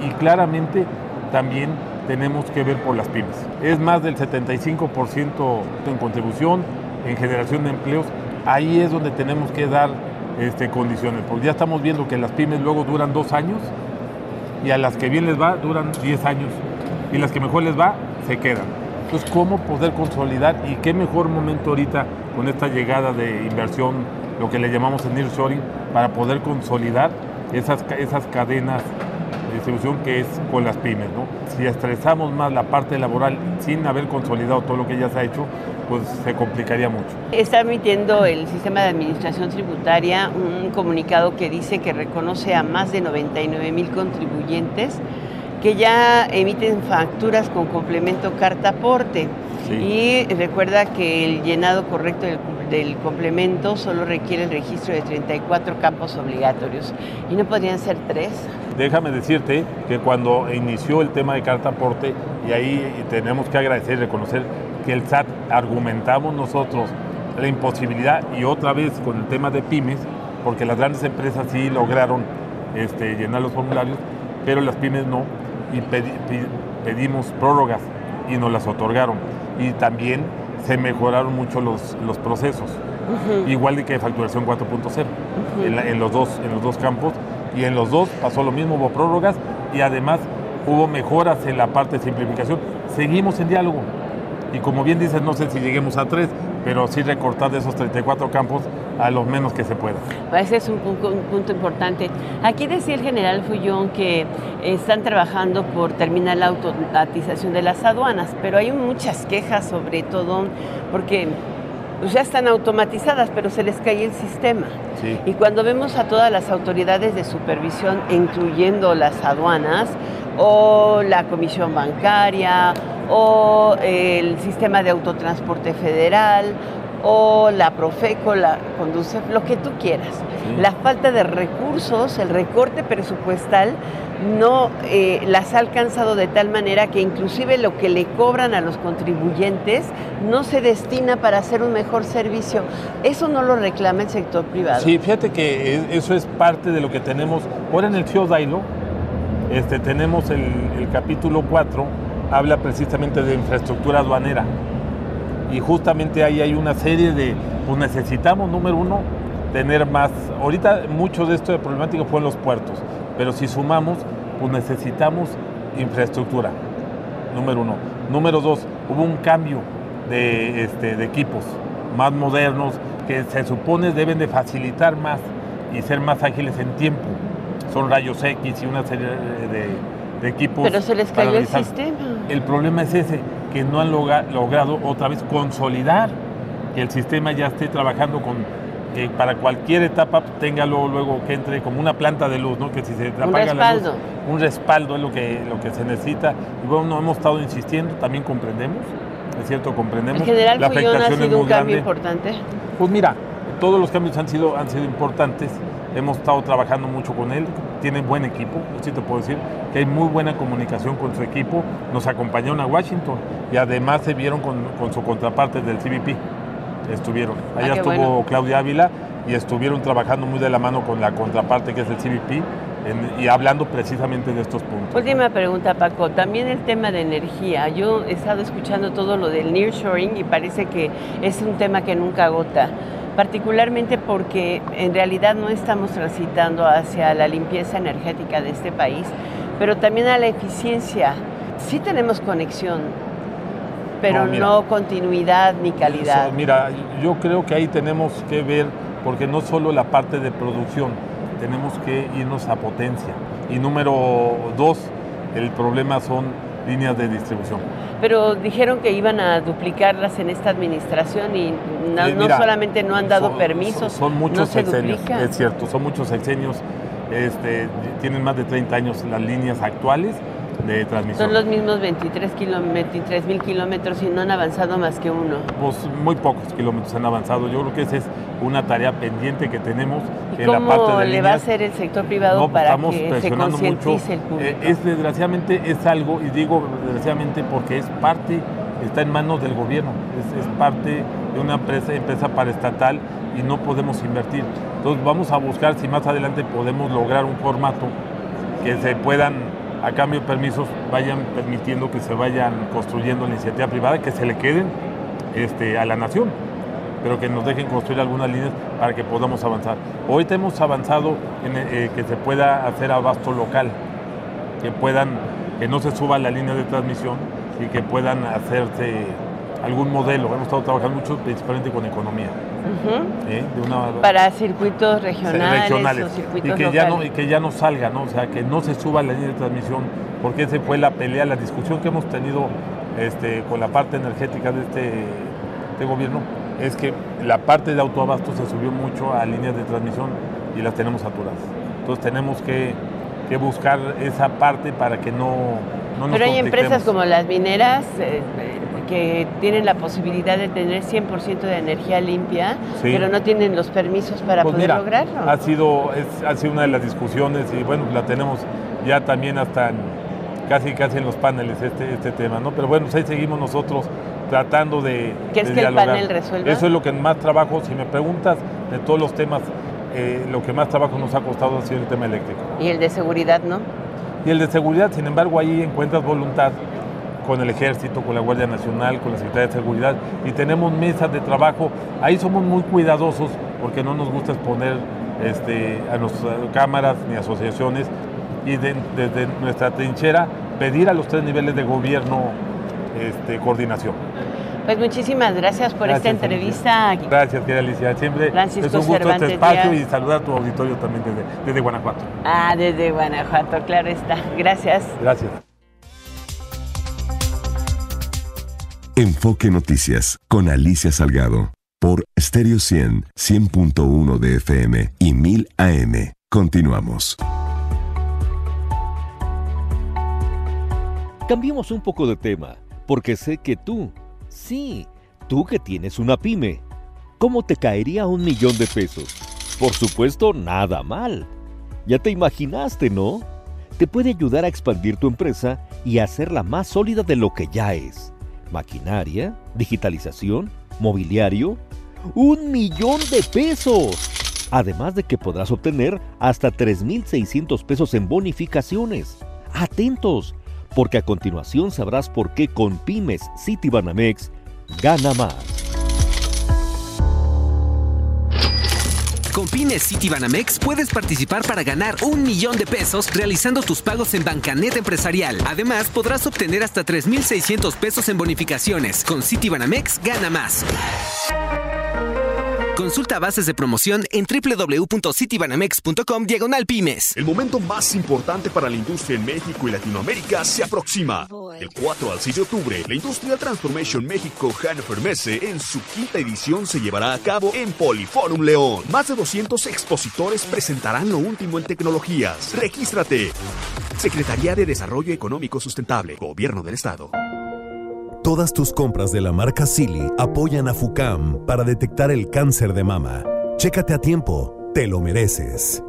y claramente también tenemos que ver por las pymes. Es más del 75% en contribución, en generación de empleos, ahí es donde tenemos que dar este, condiciones, porque ya estamos viendo que las pymes luego duran dos años y a las que bien les va duran 10 años y las que mejor les va se quedan. Entonces, ¿cómo poder consolidar y qué mejor momento ahorita con esta llegada de inversión, lo que le llamamos el nearshoring, para poder consolidar esas, esas cadenas de distribución que es con las pymes. ¿no? Si estresamos más la parte laboral sin haber consolidado todo lo que ya se ha hecho, pues se complicaría mucho. Está emitiendo el sistema de administración tributaria un comunicado que dice que reconoce a más de 99 mil contribuyentes que ya emiten facturas con complemento carta aporte. Y recuerda que el llenado correcto del, complemento solo requiere el registro de 34 campos obligatorios. ¿Y no podrían ser tres? Déjame decirte que cuando inició el tema de carta aporte, y ahí tenemos que agradecer y reconocer que el SAT argumentamos nosotros la imposibilidad y otra vez con el tema de pymes, porque las grandes empresas sí lograron este, llenar los formularios, pero las pymes no, y pedimos prórrogas y nos las otorgaron. Y también se mejoraron mucho los, los procesos, igual de que facturación 4.0 en, los dos, en los dos campos, y en los dos pasó lo mismo, hubo prórrogas y además hubo mejoras en la parte de simplificación. Seguimos en diálogo. Y como bien dices, no sé si lleguemos a tres, pero sí recortar de esos 34 campos a lo menos que se pueda. Ese es un, punto importante. Aquí decía el general Fullón que están trabajando por terminar la automatización de las aduanas, pero hay muchas quejas sobre todo porque pues, ya están automatizadas, pero se les cae el sistema. Y cuando vemos a todas las autoridades de supervisión, incluyendo las aduanas o la comisión bancaria o el sistema de autotransporte federal o la Profeco, la Conduce, lo que tú quieras. La falta de recursos, el recorte presupuestal, no eh, las ha alcanzado de tal manera que inclusive lo que le cobran a los contribuyentes no se destina para hacer un mejor servicio. Eso no lo reclama el sector privado. Sí, fíjate que eso es parte de lo que tenemos. Ahora en el FIO Dailo este, tenemos el, el capítulo 4, habla precisamente de infraestructura aduanera y justamente ahí hay una serie de, pues necesitamos, número uno, tener más, ahorita mucho de esto de problemática fue en los puertos, pero si sumamos, pues necesitamos infraestructura, número uno. Número dos, hubo un cambio de, este, de equipos más modernos que se supone deben de facilitar más y ser más ágiles en tiempo. Son rayos X y una serie de, de equipos. Pero se les cayó el sistema. El problema es ese, que no han logrado otra vez consolidar que el sistema ya esté trabajando con que para cualquier etapa tenga luego, luego, que entre como una planta de luz, ¿no? Que si se apaga la luz, un respaldo es lo que, lo que se necesita. Y bueno, no hemos estado insistiendo, también comprendemos, es cierto, comprendemos. En general, la afectación ha sido un cambio importante. Pues mira, todos los cambios han sido, han sido importantes hemos estado trabajando mucho con él, tiene buen equipo, sí te puedo decir que hay muy buena comunicación con su equipo, nos acompañaron a Washington y además se vieron con, su contraparte del CBP, estuvieron, ah, allá estuvo Claudia Ávila y estuvieron trabajando muy de la mano con la contraparte que es el CBP y hablando precisamente de estos puntos. Última pregunta, Paco. También el tema de energía. Yo he estado escuchando todo lo del nearshoring y parece que es un tema que nunca agota particularmente porque en realidad no estamos transitando hacia la limpieza energética de este país, pero también a la eficiencia. Sí tenemos conexión, pero no, continuidad ni calidad. mira, yo creo que ahí tenemos que ver, porque no solo la parte de producción, tenemos que irnos a potencia. Y número dos, el problema son líneas de distribución pero dijeron que iban a duplicarlas en esta administración y no, eh, solamente no han dado permisos, son, muchos sexenios, es cierto, son muchos sexenios, este, tienen más de 30 años las líneas actuales de transmisión. Son los mismos 23 mil kilómetros y no han avanzado más que uno. Pues muy pocos kilómetros han avanzado. Yo creo que esa es una tarea pendiente que tenemos en la parte de le va a hacer el sector privado pues, para que se concientice el público? Eh, es desgraciadamente es algo y digo desgraciadamente porque es parte está en manos del gobierno, es, parte de una empresa, empresa paraestatal y no podemos invertir. Entonces vamos a buscar si más adelante podemos lograr un formato que se puedan a cambio de permisos vayan permitiendo que se vayan construyendo la iniciativa privada, que se le queden este, a la nación, pero que nos dejen construir algunas líneas para que podamos avanzar. Hoy hemos avanzado en eh, que se pueda hacer abasto local, que puedan, que no se suba la línea de transmisión y que puedan hacerse algún modelo. Hemos estado trabajando mucho principalmente con economía. ¿Eh? Para circuitos regionales, y que ya no y que ya no salga, ¿no? O sea, que no se suba la línea de transmisión, porque esa fue la pelea, la discusión que hemos tenido este, con la parte energética de este, este gobierno, es que la parte de autoabasto se subió mucho a líneas de transmisión y las tenemos saturadas. Entonces tenemos que, buscar esa parte para que no, no Pero hay empresas como las mineras, eh, que tienen la posibilidad de tener 100% de energía limpia, pero no tienen los permisos para pues poder lograrlo. Ha sido, ha sido una de las discusiones y bueno, la tenemos ya también hasta casi casi en los paneles este, este tema, ¿no? Pero bueno, pues ahí seguimos nosotros tratando de... ¿Qué es que el panel resuelva? Eso es lo que más trabajo, si me preguntas de todos los temas eh, lo que más trabajo nos ha costado ha sido el tema eléctrico. ¿Y el de seguridad no? Y el de seguridad, sin embargo, ahí encuentras voluntad con el Ejército, con la Guardia Nacional, con la Secretaría de Seguridad y tenemos mesas de trabajo. Ahí somos muy cuidadosos porque no nos gusta exponer este, a nuestras cámaras ni asociaciones y desde nuestra trinchera pedir a los tres niveles de gobierno este, coordinación. Pues muchísimas gracias por esta entrevista. Gracias, querida Alicia. Siempre Francisco es un gusto este espacio y saludar a tu auditorio también desde, desde Guanajuato. Ah, desde Guanajuato, claro está. Gracias. Gracias. Enfoque Noticias con Alicia Salgado por Stereo 100, 100.1 de FM y 1000 AM. Continuamos. Cambiemos un poco de tema, porque sé que tú, sí, tú que tienes una pyme, ¿cómo te caería un millón de pesos? Por supuesto, nada mal. Ya te imaginaste, ¿no? Te puede ayudar a expandir tu empresa y hacerla más sólida de lo que ya es. Maquinaria, digitalización, mobiliario, un millón de pesos. Además de que podrás obtener hasta 3.600 pesos en bonificaciones. Atentos, porque a continuación sabrás por qué con Pymes Citibanamex gana más. Con Pymes Citibanamex puedes participar para ganar un millón de pesos realizando tus pagos en Bancanet Empresarial. Además, podrás obtener hasta 3.600 pesos en bonificaciones. Con Citibanamex gana más. Consulta bases de promoción en www.citibanamex.com diagonal pymes. El momento más importante para la industria en México y Latinoamérica se aproxima. El 4 al 6 de octubre, la Industrial Transformation México Hannover Messe en su quinta edición se llevará a cabo en Poliforum León. Más de 200 expositores presentarán lo último en tecnologías. Regístrate. Secretaría de Desarrollo Económico Sustentable, Gobierno del Estado. Todas tus compras de la marca Silly apoyan a FUCAM para detectar el cáncer de mama. Chécate a tiempo, te lo mereces.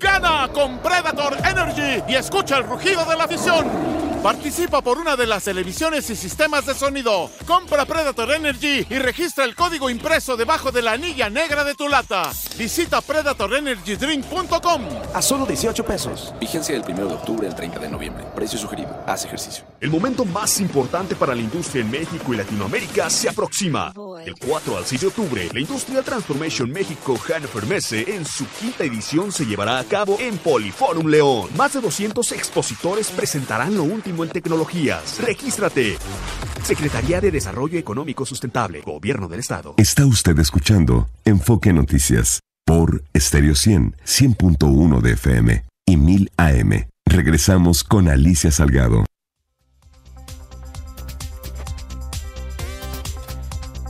Gana con Predator Energy y escucha el rugido de la afición. Participa por una de las televisiones y sistemas de sonido. Compra Predator Energy y registra el código impreso debajo de la anilla negra de tu lata. Visita predatorenergydrink.com. A solo 18 pesos. Vigencia del 1 de octubre al 30 de noviembre. Precio sugerido. Haz ejercicio. El momento más importante para la industria en México y Latinoamérica se aproxima. El 4 al 6 de octubre, la Industrial Transformation México Hannover Messe en su quinta edición se llevará a cabo en Poliforum León. Más de 200 expositores presentarán lo último en tecnologías. Regístrate. Secretaría de Desarrollo Económico Sustentable, Gobierno del Estado. Está usted escuchando Enfoque Noticias por Stereo 100, 100.1 de FM y 1000 AM. Regresamos con Alicia Salgado.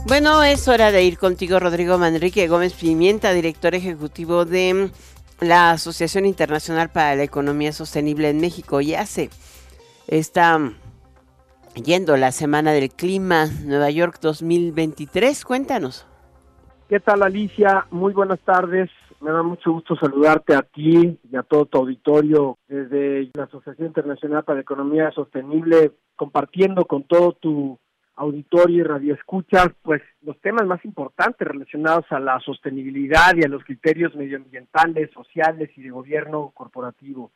Bueno, es hora de ir contigo, Rodrigo Manrique Gómez Pimienta, director ejecutivo de la Asociación Internacional para la Economía Sostenible en México. Ya se está yendo la Semana del Clima Nueva York 2023. Cuéntanos. ¿Qué tal, Alicia? Muy buenas tardes. Me da mucho gusto saludarte a ti y a todo tu auditorio desde la Asociación Internacional para la Economía Sostenible, compartiendo con todo tu auditorio y radioescuchas, pues los temas más importantes relacionados a la sostenibilidad y a los criterios medioambientales, sociales y de gobierno corporativo.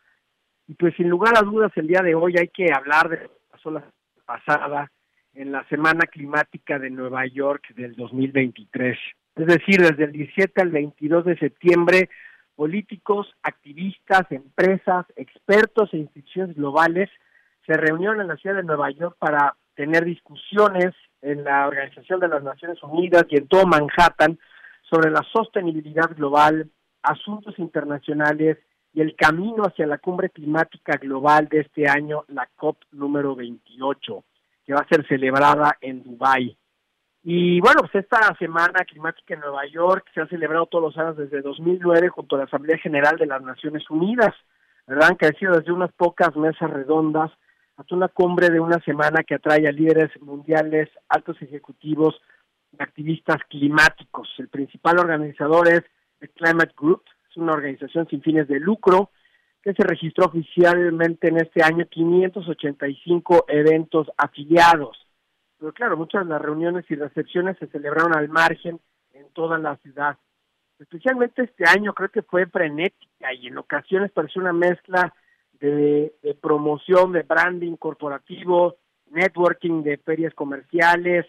Y pues sin lugar a dudas el día de hoy hay que hablar de lo que pasó la pasada en la Semana Climática de Nueva York del 2023. Es decir, desde el 17 al 22 de septiembre, políticos, activistas, empresas, expertos e instituciones globales se reunieron en la ciudad de Nueva York para tener discusiones en la Organización de las Naciones Unidas y en todo Manhattan sobre la sostenibilidad global, asuntos internacionales y el camino hacia la cumbre climática global de este año, la COP número 28, que va a ser celebrada en Dubái. Y bueno, pues esta semana climática en Nueva York se ha celebrado todos los años desde 2009 junto a la Asamblea General de las Naciones Unidas, ¿verdad? Han crecido desde unas pocas mesas redondas hasta una cumbre de una semana que atrae a líderes mundiales, altos ejecutivos activistas climáticos. El principal organizador es el Climate Group, es una organización sin fines de lucro que se registró oficialmente en este año 585 eventos afiliados. Pero claro, muchas de las reuniones y recepciones se celebraron al margen en toda la ciudad. especialmente este año creo que fue frenética y en ocasiones pareció una mezcla de, promoción, de branding corporativo, networking de ferias comerciales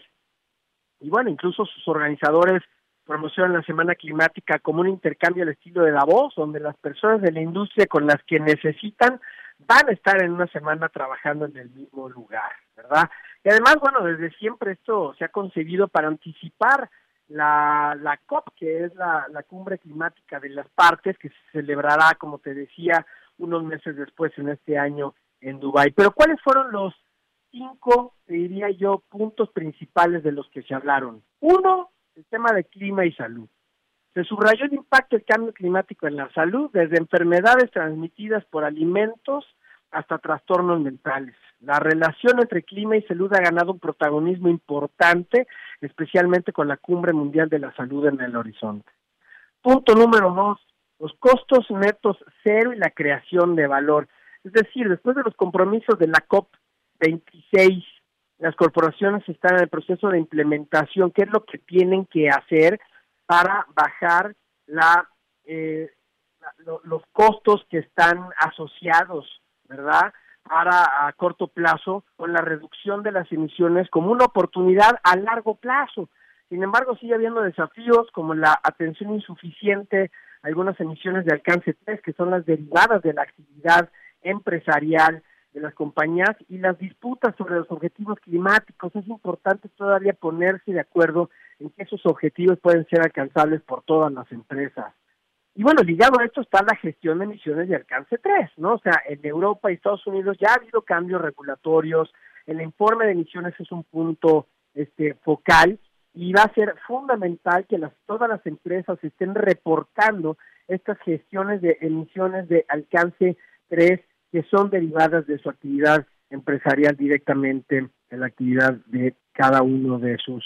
y bueno, incluso sus organizadores promocionan la Semana Climática como un intercambio al estilo de la voz, donde las personas de la industria con las que necesitan van a estar en una semana trabajando en el mismo lugar, ¿verdad? Y además, bueno, desde siempre esto se ha concebido para anticipar la, la COP, que es la, la cumbre climática de las partes, que se celebrará, como te decía, unos meses después en este año en Dubái. Pero ¿cuáles fueron los cinco, diría yo, puntos principales de los que se hablaron? Uno, el tema de clima y salud. Se subrayó el impacto del cambio climático en la salud, desde enfermedades transmitidas por alimentos hasta trastornos mentales. La relación entre clima y salud ha ganado un protagonismo importante, especialmente con la Cumbre Mundial de la Salud en el horizonte. Punto número dos, los costos netos cero y la creación de valor. Es decir, después de los compromisos de la COP26, las corporaciones están en el proceso de implementación, qué es lo que tienen que hacer para bajar la, eh, los costos que están asociados, ¿verdad? Para a corto plazo con la reducción de las emisiones como una oportunidad a largo plazo. Sin embargo, sigue habiendo desafíos como la atención insuficiente, algunas emisiones de alcance 3, que son las derivadas de la actividad empresarial de las compañías y las disputas sobre los objetivos climáticos. Es importante todavía ponerse de acuerdo en que esos objetivos pueden ser alcanzables por todas las empresas. Y bueno, ligado a esto está la gestión de emisiones de alcance 3, ¿no? O sea, en Europa y Estados Unidos ya ha habido cambios regulatorios, el informe de emisiones es un punto este, focal y va a ser fundamental que las, todas las empresas estén reportando estas gestiones de emisiones de alcance 3 que son derivadas de su actividad empresarial directamente en la actividad de cada uno de sus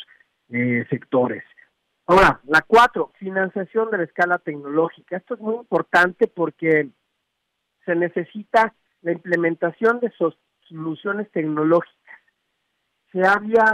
eh, sectores. Ahora, la cuatro, financiación de la escala tecnológica. Esto es muy importante porque se necesita la implementación de soluciones tecnológicas. Se había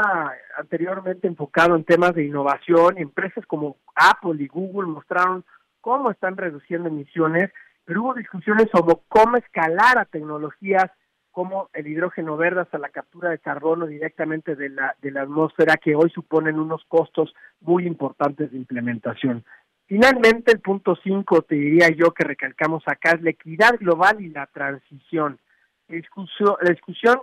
anteriormente enfocado en temas de innovación empresas como Apple y Google mostraron cómo están reduciendo emisiones, pero hubo discusiones sobre cómo escalar a tecnologías como el hidrógeno verde hasta la captura de carbono directamente de la, de la atmósfera, que hoy suponen unos costos muy importantes de implementación. Finalmente, el punto 5, te diría yo que recalcamos acá, es la equidad global y la transición. La discusión,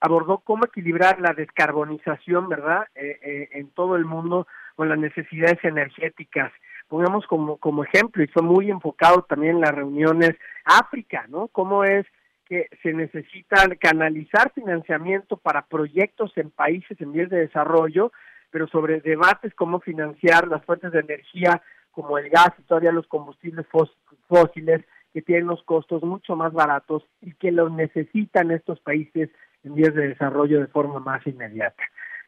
abordó cómo equilibrar la descarbonización, ¿verdad?, eh, eh, en todo el mundo con las necesidades energéticas. Pongamos como, como ejemplo, y fue muy enfocado también en las reuniones, África, ¿no? Cómo es que se necesita canalizar financiamiento para proyectos en países en vías de desarrollo, pero sobre debates cómo financiar las fuentes de energía como el gas y todavía los combustibles fósiles que tienen los costos mucho más baratos y que los necesitan estos países en vías de desarrollo de forma más inmediata.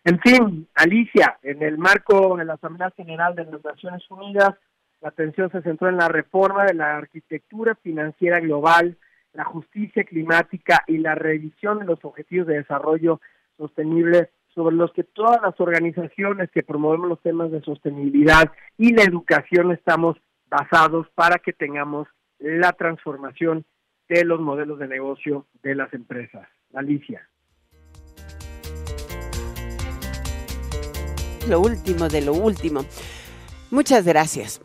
En fin, Alicia, en el marco de la Asamblea General de las Naciones Unidas, la atención se centró en la reforma de la arquitectura financiera global, la justicia climática y la revisión de los objetivos de desarrollo sostenible sobre los que todas las organizaciones que promovemos los temas de sostenibilidad y la educación estamos basados para que tengamos la transformación de los modelos de negocio de las empresas. Alicia. Lo último de lo último. Muchas gracias.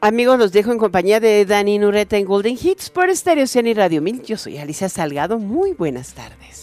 Amigos, los dejo en compañía de Dani Nureta en Golden Hits por Stereo y Radio 1000. Yo soy Alicia Salgado. Muy buenas tardes.